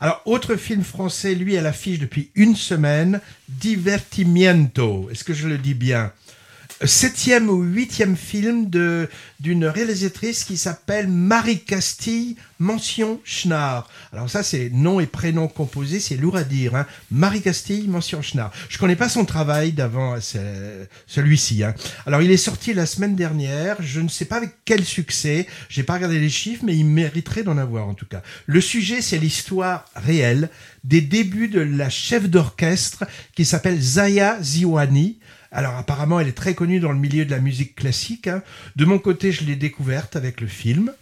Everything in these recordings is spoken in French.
Alors, autre film français, lui, à l'affiche depuis une semaine, Divertimiento. Est-ce que je le dis bien? Septième ou huitième film de d'une réalisatrice qui s'appelle Marie Castille, mention Schnarr. Alors ça, c'est nom et prénom composé, c'est lourd à dire. Hein. Marie Castille, mention Schnarr. Je connais pas son travail d'avant celui-ci. Hein. Alors il est sorti la semaine dernière. Je ne sais pas avec quel succès. J'ai pas regardé les chiffres, mais il mériterait d'en avoir en tout cas. Le sujet, c'est l'histoire réelle des débuts de la chef d'orchestre qui s'appelle Zaya Ziwani alors apparemment, elle est très connue dans le milieu de la musique classique. Hein. De mon côté, je l'ai découverte avec le film.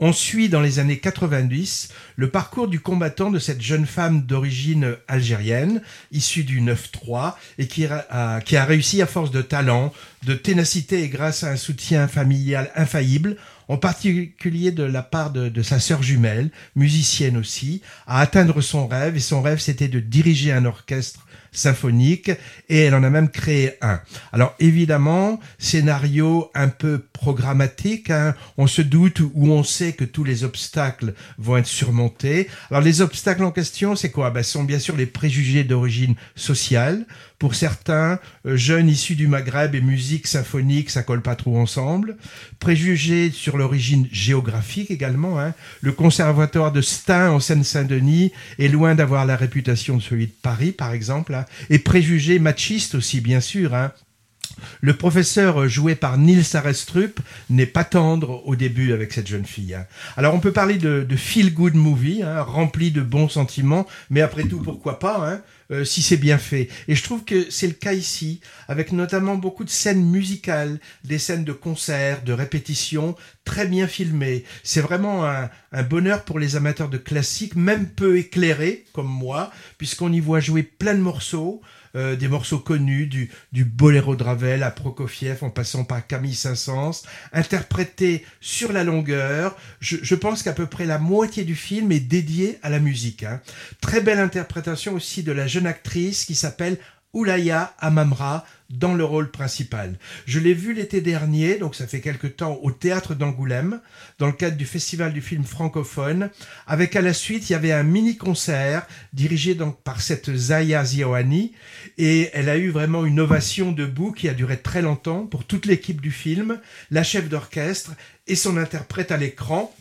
On suit dans les années 90 le parcours du combattant de cette jeune femme d'origine algérienne, issue du 9-3, et qui a, qui a réussi à force de talent, de ténacité et grâce à un soutien familial infaillible, en particulier de la part de, sa sœur jumelle, musicienne aussi, à atteindre son rêve, et son rêve c'était de diriger un orchestre symphonique et elle en a même créé un. Alors évidemment, scénario un peu programmatique, hein. on se doute ou on sait que tous les obstacles vont être surmontés. Alors les obstacles en question, c'est quoi? Ben, Ce sont bien sûr les préjugés d'origine sociale. Pour certains, euh, jeunes issus du Maghreb et musique symphonique, ça colle pas trop ensemble. Préjugés sur l'origine géographique également. Hein. Le conservatoire de Stein en Seine-Saint-Denis est loin d'avoir la réputation de celui de Paris, par exemple. Hein. Et préjugés machistes aussi, bien sûr. Hein. Le professeur joué par Nils Arestrup n'est pas tendre au début avec cette jeune fille. Hein. Alors on peut parler de, feel good movie, hein, rempli de bons sentiments, mais après tout pourquoi pas hein, euh, si c'est bien fait. Et je trouve que c'est le cas ici, avec notamment beaucoup de scènes musicales, des scènes de concert, de répétition, très bien filmées. C'est vraiment un, bonheur pour les amateurs de classique, même peu éclairés comme moi, puisqu'on y voit jouer plein de morceaux. Euh, des morceaux connus, du, du boléro de Ravel à Prokofiev en passant par Camille Saint-Saëns, interprétés sur la longueur. Je, pense qu'à peu près la moitié du film est dédié à la musique. Hein. Très belle interprétation aussi de la jeune actrice qui s'appelle Oulaya Amamra dans le rôle principal. Je l'ai vu l'été dernier, donc ça fait quelque temps, au théâtre d'Angoulême, dans le cadre du festival du film francophone, avec à la suite, il y avait un mini-concert dirigé donc par cette Zaya Zioani, et elle a eu vraiment une ovation debout qui a duré très longtemps pour toute l'équipe du film, la chef d'orchestre et son interprète à l'écran,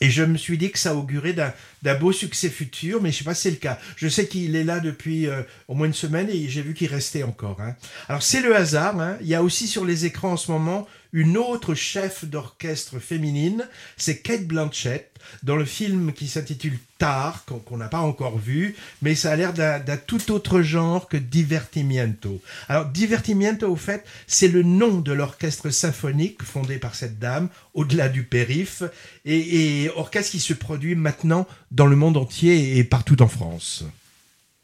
et je me suis dit que ça augurait d'un beau succès futur, mais je sais pas si c'est le cas. Je sais qu'il est là depuis euh, au moins une semaine et j'ai vu qu'il restait encore. Hein. Alors c'est le hasard. Hein. Il y a aussi sur les écrans en ce moment une autre chef d'orchestre féminine, c'est Kate Blanchett, dans le film qui s'intitule Tar, qu'on n'a pas encore vu, mais ça a l'air d'un tout autre genre que Divertimiento. Alors Divertimiento, au fait, c'est le nom de l'orchestre symphonique fondé par cette dame, au-delà du périph', et, et orchestre qui se produit maintenant dans le monde entier et partout en France.